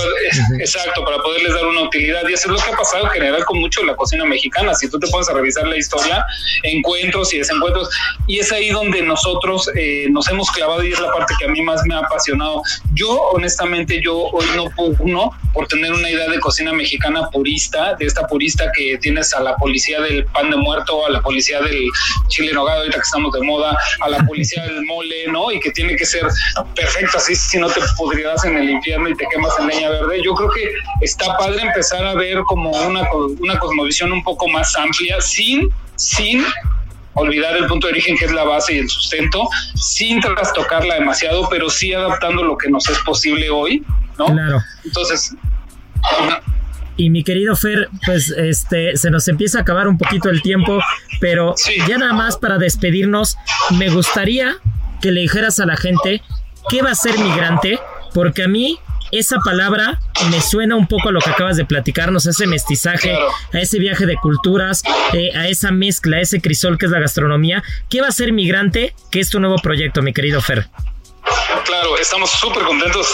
Exacto, para poderles dar una utilidad. Y eso es lo que ha pasado en general con mucho la cocina mexicana. Si tú te pones a revisar la historia, encuentros y desencuentros, y es ahí donde nosotros eh, nos hemos clavado y es la parte que a mí más me ha apasionado. Yo, honestamente, yo hoy no uno por tener una idea de cocina mexicana purista, de esta purista que tienes a la policía del pan de muerto, a la policía del chile nogado, ahorita que estamos de moda, a la policía del mole, ¿no? Y que tiene que ser perfecto, así si no te podrías en el y te quemas en leña verde. Yo creo que está padre empezar a ver como una, una cosmovisión un poco más amplia, sin, sin olvidar el punto de origen que es la base y el sustento, sin trastocarla demasiado, pero sí adaptando lo que nos es posible hoy, ¿no? Claro. Entonces, y mi querido Fer, pues este se nos empieza a acabar un poquito el tiempo, pero ya nada más para despedirnos, me gustaría que le dijeras a la gente qué va a ser migrante porque a mí esa palabra me suena un poco a lo que acabas de platicarnos, a ese mestizaje, a ese viaje de culturas, eh, a esa mezcla, a ese crisol que es la gastronomía. ¿Qué va a ser Migrante? ¿Qué es tu nuevo proyecto, mi querido Fer? Claro, estamos súper contentos.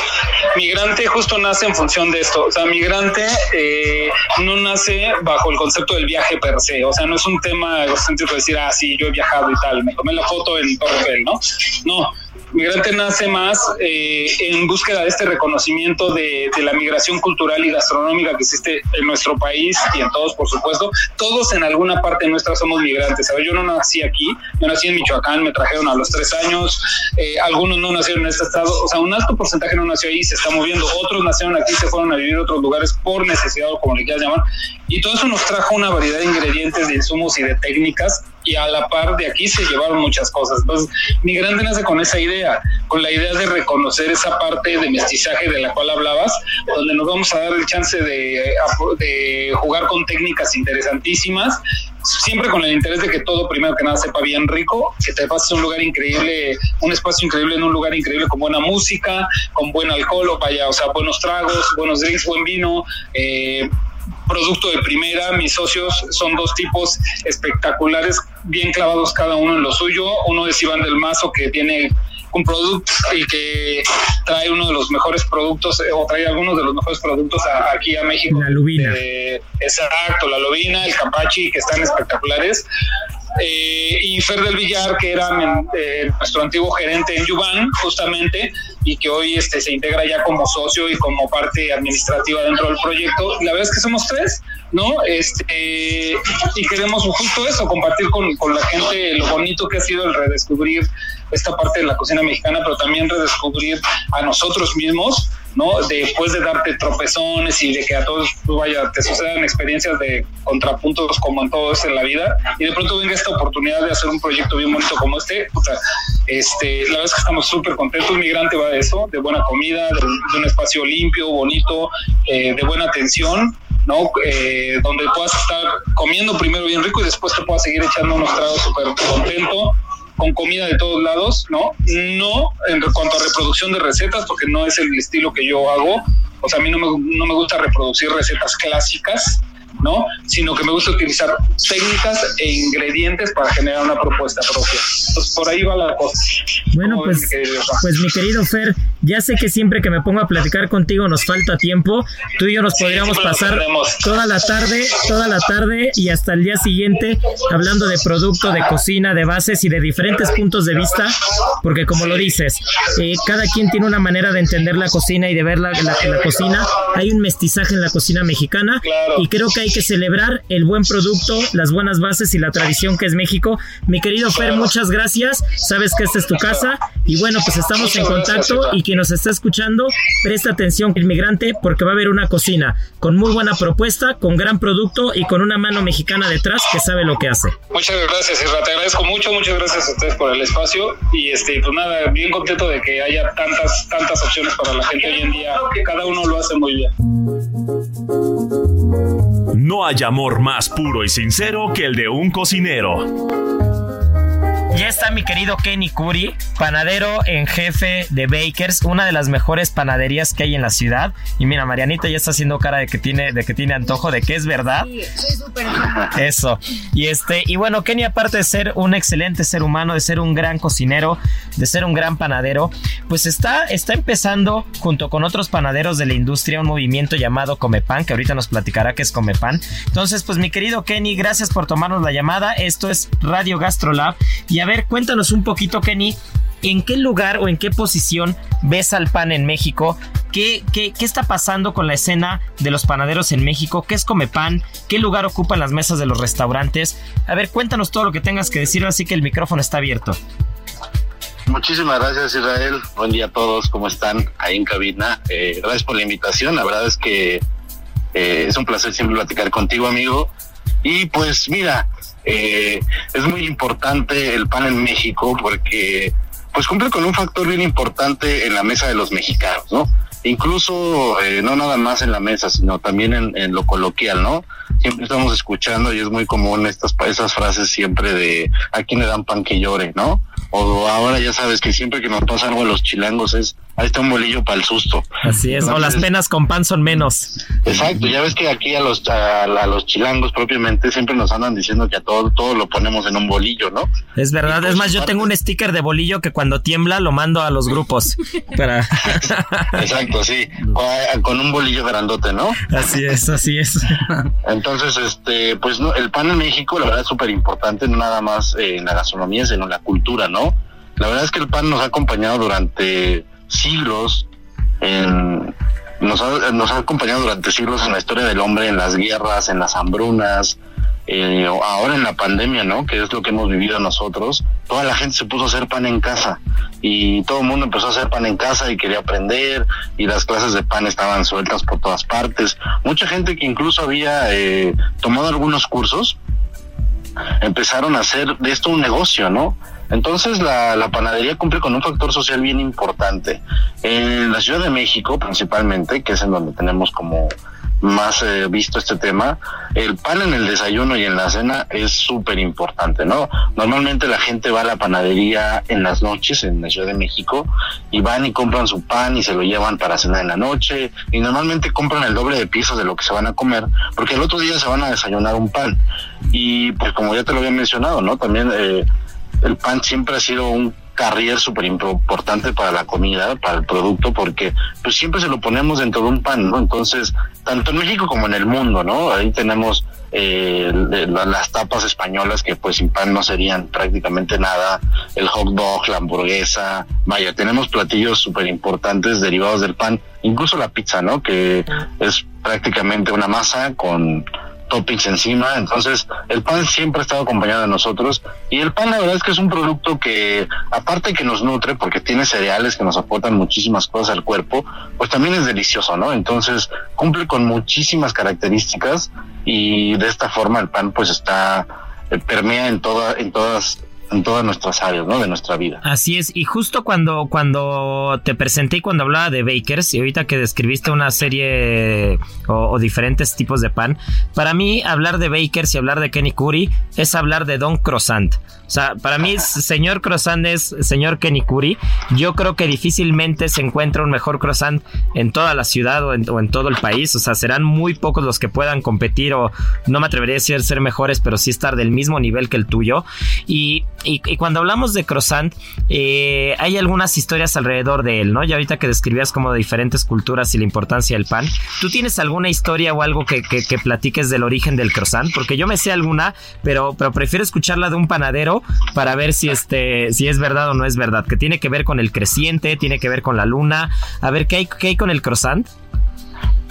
Migrante justo nace en función de esto. O sea, migrante eh, no nace bajo el concepto del viaje per se. O sea, no es un tema egocéntrico decir, ah, sí, yo he viajado y tal, me tomé la foto en Torre ¿no? No, Migrante nace más eh, en búsqueda de este reconocimiento de, la migración cultural y gastronómica que existe en nuestro país y en todos, por supuesto. Todos en alguna parte nuestra somos migrantes. ¿sabes? Yo no nací aquí, yo nací en Michoacán, me trajeron a los tres años. Eh, algunos no nacieron este estado, o sea, un alto porcentaje no nació ahí, se está moviendo. Otros nacieron aquí, se fueron a vivir a otros lugares por necesidad o como le quieras llamar. Y todo eso nos trajo una variedad de ingredientes, de insumos y de técnicas y a la par de aquí se llevaron muchas cosas. Entonces, Migrante nace con esa idea, con la idea de reconocer esa parte de mestizaje de la cual hablabas, donde nos vamos a dar el chance de, de jugar con técnicas interesantísimas, siempre con el interés de que todo, primero que nada, sepa bien rico, que te pases un lugar increíble, un espacio increíble en un lugar increíble con buena música, con buen alcohol, o vaya, o sea, buenos tragos, buenos drinks, buen vino, eh, producto de primera. Mis socios son dos tipos espectaculares, bien clavados cada uno en lo suyo. Uno es Iván del Mazo, que tiene un producto y que trae uno de los mejores productos eh, o trae algunos de los mejores productos aquí a México. La lubina. exacto, la lubina, el capachi, que están espectaculares. Eh, y Fer del Villar, que era eh, nuestro antiguo gerente en Yuban, justamente, y que hoy este, se integra ya como socio y como parte administrativa dentro del proyecto. La verdad es que somos tres, ¿no? Este, y queremos justo eso, compartir con, con la gente lo bonito que ha sido el redescubrir esta parte de la cocina mexicana, pero también redescubrir a nosotros mismos ¿no? Después de darte tropezones y de que a todos pues, vaya, te sucedan experiencias de contrapuntos como en todo esto en la vida, y de pronto venga esta oportunidad de hacer un proyecto bien bonito como este, este, la verdad es que estamos súper contentos, Migrante va de eso, de buena comida, de, un espacio limpio, bonito, eh, de buena atención, ¿no? Eh, donde puedas estar comiendo primero bien rico y después te puedas seguir echando unos tragos súper contento con comida de todos lados, ¿no? No en cuanto a reproducción de recetas, porque no es el estilo que yo hago. O sea, a mí no me, no me gusta reproducir recetas clásicas, ¿no? Sino que me gusta utilizar técnicas e ingredientes para generar una propuesta propia. Entonces, por ahí va la cosa. Bueno, pues, pues mi querido Fer, Ya sé que siempre que me pongo a platicar contigo nos falta tiempo. Tú y yo nos podríamos pasar toda la tarde, toda la tarde y hasta el día siguiente hablando de producto, de cocina, de bases y de diferentes puntos de vista, porque como lo dices, eh, cada quien tiene una manera de entender la cocina y de ver la, la, la cocina. Hay un mestizaje en la cocina mexicana y creo que hay que celebrar el buen producto, las buenas bases y la tradición que es México. Mi querido Fer, muchas gracias. Sabes que esta es tu casa y bueno, pues estamos en contacto y quien nos está escuchando, presta atención, inmigrante, porque va a haber una cocina con muy buena propuesta, con gran producto y con una mano mexicana detrás que sabe lo que hace. Muchas gracias, Isra. Te agradezco mucho. Muchas gracias a ustedes por el espacio. Y este, pues nada, bien contento de que haya tantas, tantas opciones para la gente hoy en día. Que cada uno lo hace muy bien. No hay amor más puro y sincero que el de un cocinero. Ya está mi querido Kenny Curry, panadero en jefe de Bakers, una de las mejores panaderías que hay en la ciudad. Y mira, Marianita ya está haciendo cara de que tiene, de que tiene antojo, de que es verdad. Sí, soy súper Eso. Y este, y bueno, Kenny, aparte de ser un excelente ser humano, de ser un gran cocinero, de ser un gran panadero, pues está, está empezando junto con otros panaderos de la industria un movimiento llamado Comepan, que ahorita nos platicará qué es Comepan. Entonces, pues mi querido Kenny, gracias por tomarnos la llamada. Esto es Radio Gastrolab. Y a ver, cuéntanos un poquito, Kenny, ¿en qué lugar o en qué posición ves al pan en México? ¿Qué, qué, qué está pasando con la escena de los panaderos en México? ¿Qué es Comepan? ¿Qué lugar ocupan las mesas de los restaurantes? A ver, cuéntanos todo lo que tengas que decir, así que el micrófono está abierto. Muchísimas gracias Israel, buen día a todos, ¿cómo están ahí en cabina? Eh, gracias por la invitación, la verdad es que eh, es un placer siempre platicar contigo amigo. Y pues mira, eh, es muy importante el pan en México porque pues cumple con un factor bien importante en la mesa de los mexicanos, ¿no? Incluso eh, no nada más en la mesa, sino también en, lo coloquial, ¿no? Siempre estamos escuchando y es muy común estas esas frases siempre de a quién le dan pan que llore, ¿no? O ahora ya sabes que siempre que nos pasa algo a los chilangos es ahí está un bolillo para el susto. Así es, Entonces, o las penas con pan son menos. Exacto, ya ves que aquí a los a, a, los chilangos propiamente siempre nos andan diciendo que a todo todo lo ponemos en un bolillo, ¿no? Es verdad, es más, yo tengo un sticker de bolillo que cuando tiembla lo mando a los grupos. para... Exacto, sí, con un bolillo grandote, ¿no? Así es, así es. Entonces, este, pues no, el pan en México la verdad es súper importante, no nada más eh, en la gastronomía, sino en la cultura, ¿no? La verdad es que el pan nos ha acompañado durante siglos, en, nos, ha, nos ha acompañado durante siglos en la historia del hombre, en las guerras, en las hambrunas, eh, ahora en la pandemia, ¿no? Que es lo que hemos vivido nosotros, toda la gente se puso a hacer pan en casa y todo el mundo empezó a hacer pan en casa y quería aprender y las clases de pan estaban sueltas por todas partes. Mucha gente que incluso había eh, tomado algunos cursos empezaron a hacer de esto un negocio, ¿no? Entonces la, panadería cumple con un factor social bien importante. En la Ciudad de México principalmente, que es en donde tenemos como más eh, visto este tema, el pan en el desayuno y en la cena es súper importante, ¿no? Normalmente la gente va a la panadería en las noches en la Ciudad de México y van y compran su pan y se lo llevan para cenar en la noche y normalmente compran el doble de piezas de lo que se van a comer porque el otro día se van a desayunar un pan y pues como ya te lo había mencionado, ¿no? También eh, el pan siempre ha sido un carrier súper importante para la comida, para el producto, porque pues siempre se lo ponemos dentro de un pan, ¿no? Entonces, tanto en México como en el mundo, ¿no? Ahí tenemos eh, las tapas españolas que pues sin pan no serían prácticamente nada, el hot dog, la hamburguesa, vaya, tenemos platillos súper importantes derivados del pan, incluso la pizza, ¿no? Que es prácticamente una masa con toppings encima. Entonces, el pan siempre ha estado acompañado de nosotros. Y el pan, la verdad es que es un producto que, aparte que nos nutre, porque tiene cereales que nos aportan muchísimas cosas al cuerpo, pues también es delicioso, ¿no? Entonces, cumple con muchísimas características y de esta forma el pan, pues está, eh, permea en, toda, en todas en todas nuestras áreas, ¿no? De nuestra vida. Así es, y justo cuando, cuando te presenté y cuando hablaba de bakers, y ahorita que describiste una serie o, o, diferentes tipos de pan, para mí hablar de bakers y hablar de Kenny Curry es hablar de Don Croissant. O sea, para mí, señor croissant es señor Kenny Curry. Yo creo que difícilmente se encuentra un mejor croissant en toda la ciudad o en, o en, todo el país. O sea, serán muy pocos los que puedan competir o no me atrevería a decir ser mejores, pero sí estar del mismo nivel que el tuyo. Y y, y cuando hablamos de croissant, eh, hay algunas historias alrededor de él, ¿no? Y ahorita que describías como de diferentes culturas y la importancia del pan, ¿tú tienes alguna historia o algo que, que, que platiques del origen del croissant? Porque yo me sé alguna, pero, pero prefiero escucharla de un panadero para ver si, este, si es verdad o no es verdad, que tiene que ver con el creciente, tiene que ver con la luna. A ver, ¿qué hay, qué hay con el croissant?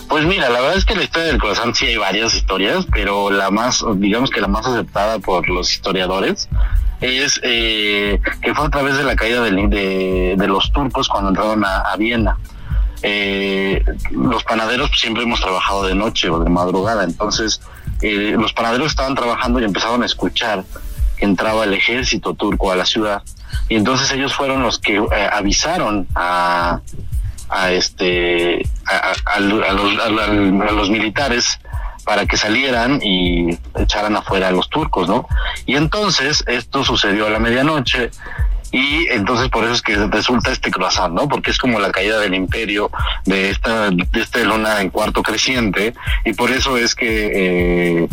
Pues mira, la verdad es que la historia del croissant sí hay varias historias, pero la más, digamos que la más aceptada por los historiadores es eh, que fue a través de la caída de, de, los turcos cuando entraron a, a Viena. Eh, los panaderos siempre hemos trabajado de noche o de madrugada, entonces eh, los panaderos estaban trabajando y empezaron a escuchar que entraba el ejército turco a la ciudad y entonces ellos fueron los que eh, avisaron a, a este a, los, militares para que salieran y echaran afuera a los turcos, ¿no? Y entonces esto sucedió a la medianoche y entonces por eso es que resulta este croissant, ¿no? Porque es como la caída del imperio de esta de esta luna en cuarto creciente y por eso es que eh,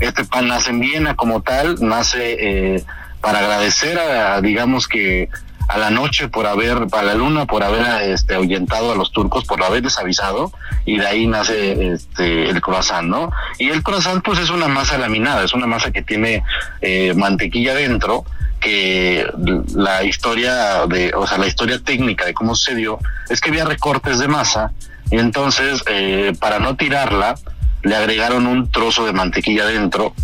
este pan nace en Viena como tal, nace eh, para agradecer a, digamos que a la noche por haber, a la luna por haber este, ahuyentado a los turcos, por haberles avisado, y de ahí nace este, el croissant, ¿no? Y el croissant pues es una masa laminada, es una masa que tiene eh, mantequilla dentro, que la historia de, o sea, la historia técnica de cómo sucedió es que había recortes de masa, y entonces eh, para no tirarla, le agregaron un trozo de mantequilla dentro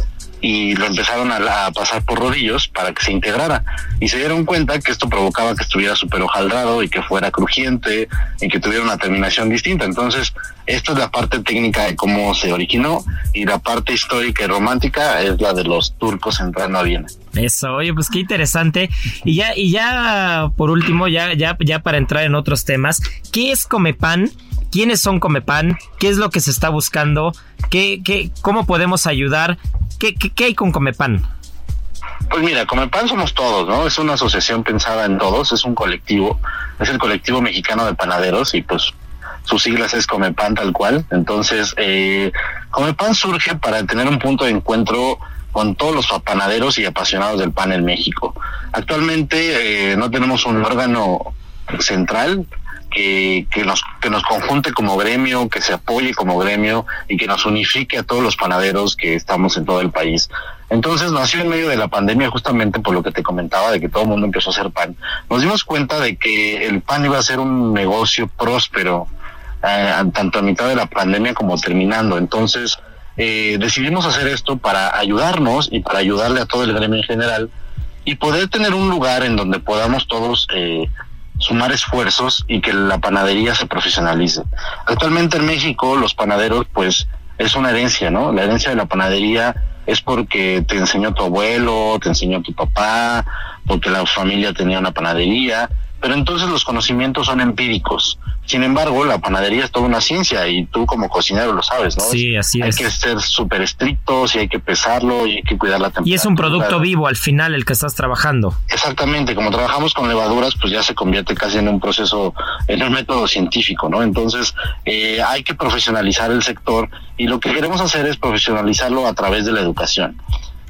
y lo empezaron a, pasar por rodillos para que se integrara. Y se dieron cuenta que esto provocaba que estuviera súper hojaldrado y que fuera crujiente y que tuviera una terminación distinta. Entonces, esta es la parte técnica de cómo se originó y la parte histórica y romántica es la de los turcos entrando a Viena. Eso, oye, pues qué interesante. Y ya, y ya por último, ya, ya, ya para entrar en otros temas, ¿qué es Comepan? ¿Quiénes son Comepan? ¿Qué es lo que se está buscando? ¿Qué, qué, ¿Cómo podemos ayudar? ¿Qué, qué, qué hay con Comepan? Pues mira, Comepan somos todos, ¿no? Es una asociación pensada en todos, es un colectivo, es el colectivo mexicano de panaderos y pues sus siglas es Comepan tal cual. Entonces, eh, Comepan surge para tener un punto de encuentro con todos los panaderos y apasionados del pan en México. Actualmente eh, no tenemos un órgano central, que, nos, que nos conjunte como gremio, que se apoye como gremio y que nos unifique a todos los panaderos que estamos en todo el país. Entonces nació en medio de la pandemia justamente por lo que te comentaba de que todo el mundo empezó a hacer pan. Nos dimos cuenta de que el pan iba a ser un negocio próspero, eh, tanto a mitad de la pandemia como terminando. Entonces eh, decidimos hacer esto para ayudarnos y para ayudarle a todo el gremio en general y poder tener un lugar en donde podamos todos eh, sumar esfuerzos y que la panadería se profesionalice. Actualmente en México los panaderos pues es una herencia, ¿no? La herencia de la panadería es porque te enseñó tu abuelo, te enseñó tu papá, porque la familia tenía una panadería, pero entonces los conocimientos son empíricos. Sin embargo, la panadería es toda una ciencia y tú como cocinero lo sabes, ¿no? Sí, así hay es. Hay que ser súper estrictos y hay que pesarlo y hay que cuidar la temperatura. Y es un producto vivo al final el que estás trabajando. Exactamente, como trabajamos con levaduras, pues ya se convierte casi en un proceso, en un método científico, ¿no? Entonces, eh, hay que profesionalizar el sector y lo que queremos hacer es profesionalizarlo a través de la educación.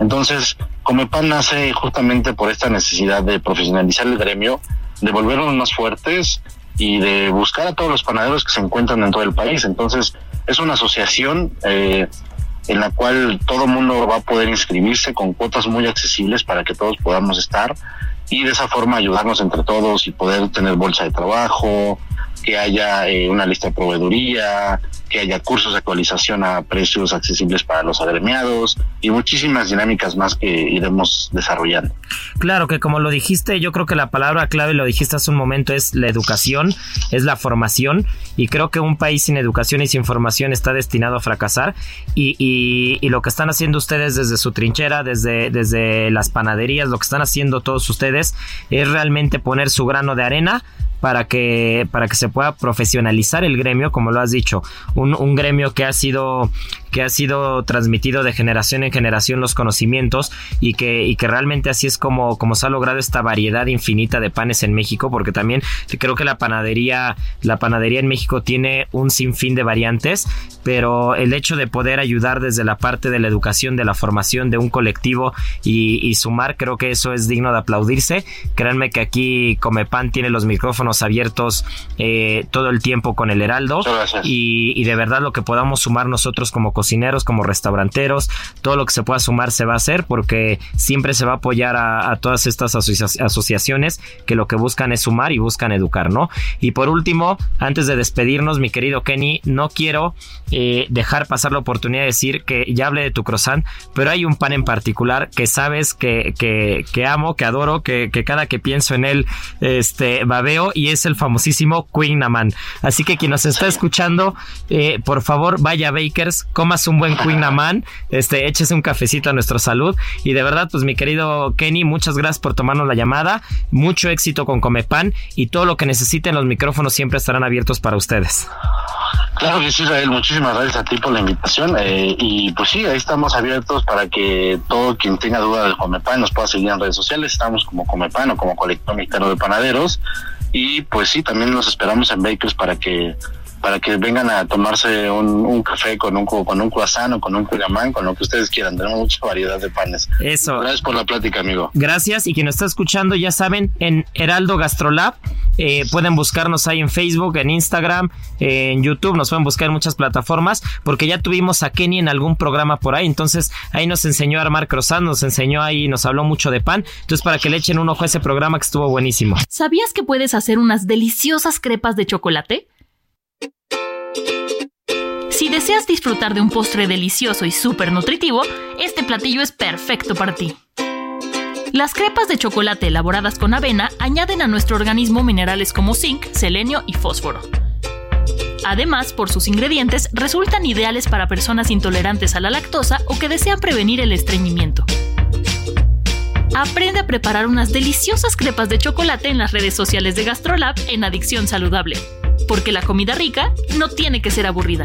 Entonces, Comepan nace justamente por esta necesidad de profesionalizar el gremio, de volvernos más fuertes y de buscar a todos los panaderos que se encuentran en todo el país. Entonces, es una asociación eh, en la cual todo mundo va a poder inscribirse con cuotas muy accesibles para que todos podamos estar y de esa forma ayudarnos entre todos y poder tener bolsa de trabajo, que haya eh, una lista de proveeduría, que haya cursos de actualización a precios accesibles para los agremiados y muchísimas dinámicas más que iremos desarrollando. Claro que como lo dijiste, yo creo que la palabra clave, lo dijiste hace un momento, es la educación, es la formación y creo que un país sin educación y sin formación está destinado a fracasar y, y, y lo que están haciendo ustedes desde su trinchera, desde, desde las panaderías, lo que están haciendo todos ustedes es realmente poner su grano de arena para que, para que se pueda profesionalizar el gremio, como lo has dicho, un, un gremio que ha sido que ha sido transmitido de generación en generación los conocimientos y que, y que realmente así es como, como se ha logrado esta variedad infinita de panes en México, porque también creo que la panadería, la panadería en México tiene un sinfín de variantes, pero el hecho de poder ayudar desde la parte de la educación, de la formación de un colectivo y, sumar, creo que eso es digno de aplaudirse. Créanme que aquí Comepan tiene los micrófonos abiertos eh, todo el tiempo con el Heraldo y, y de verdad lo que podamos sumar nosotros como cocineros, como restauranteros, todo lo que se pueda sumar se va a hacer porque siempre se va a apoyar a, todas estas asociaciones que lo que buscan es sumar y buscan educar, ¿no? Y por último, antes de despedirnos, mi querido Kenny, no quiero eh, dejar pasar la oportunidad de decir que ya hablé de tu croissant, pero hay un pan en particular que sabes que, que, amo, que adoro, que, cada que pienso en él, este, babeo y es el famosísimo Queen Amman. Así que quien nos está escuchando, eh, por favor, vaya a Bakers, comas un buen Queen Amman, este, échese un cafecito a nuestra salud y de verdad, pues mi querido Kenny, muchas gracias por tomarnos la llamada, mucho éxito con Comepan y todo lo que necesiten, los micrófonos siempre estarán abiertos para ustedes. Claro que sí, Israel, muchísimas gracias a ti por la invitación. Eh, y pues sí, ahí estamos abiertos para que todo quien tenga duda del Comepan nos pueda seguir en redes sociales. Estamos como Comepan o como Colector Mexicano de Panaderos. Y pues sí, también nos esperamos en Bakers para que para que vengan a tomarse un, café con un con un croissant o con un curamán, con lo que ustedes quieran. Tenemos mucha variedad de panes. Eso. Gracias por la plática, amigo. Gracias. Y quien nos está escuchando, ya saben, en Heraldo Gastrolab, eh, pueden buscarnos ahí en Facebook, en Instagram, en YouTube, nos pueden buscar en muchas plataformas, porque ya tuvimos a Kenny en algún programa por ahí. Entonces, ahí nos enseñó a armar croissant, nos enseñó ahí, nos habló mucho de pan. Entonces, para que le echen un ojo a ese programa que estuvo buenísimo. ¿Sabías que puedes hacer unas deliciosas crepas de chocolate? Si deseas disfrutar de un postre delicioso y súper nutritivo, este platillo es perfecto para ti. Las crepas de chocolate elaboradas con avena añaden a nuestro organismo minerales como zinc, selenio y fósforo. Además, por sus ingredientes, resultan ideales para personas intolerantes a la lactosa o que desean prevenir el estreñimiento. Aprende a preparar unas deliciosas crepas de chocolate en las redes sociales de GastroLab en Adicción Saludable, porque la comida rica no tiene que ser aburrida.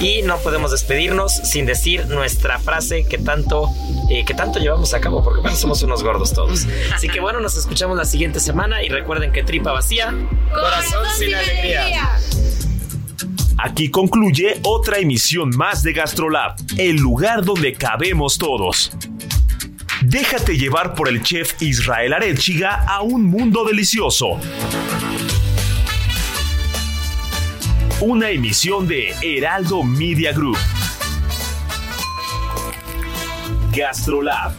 Y no podemos despedirnos sin decir nuestra frase que tanto, eh, que tanto llevamos a cabo, porque bueno, somos unos gordos todos. Así que bueno, nos escuchamos la siguiente semana y recuerden que tripa vacía, corazón, sin alegría. Aquí concluye otra emisión más de GastroLab, el lugar donde cabemos todos. Déjate llevar por el chef Israel Arechiga a un mundo delicioso. Una emisión de Heraldo Media Group. Gastrolab.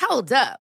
Hold up.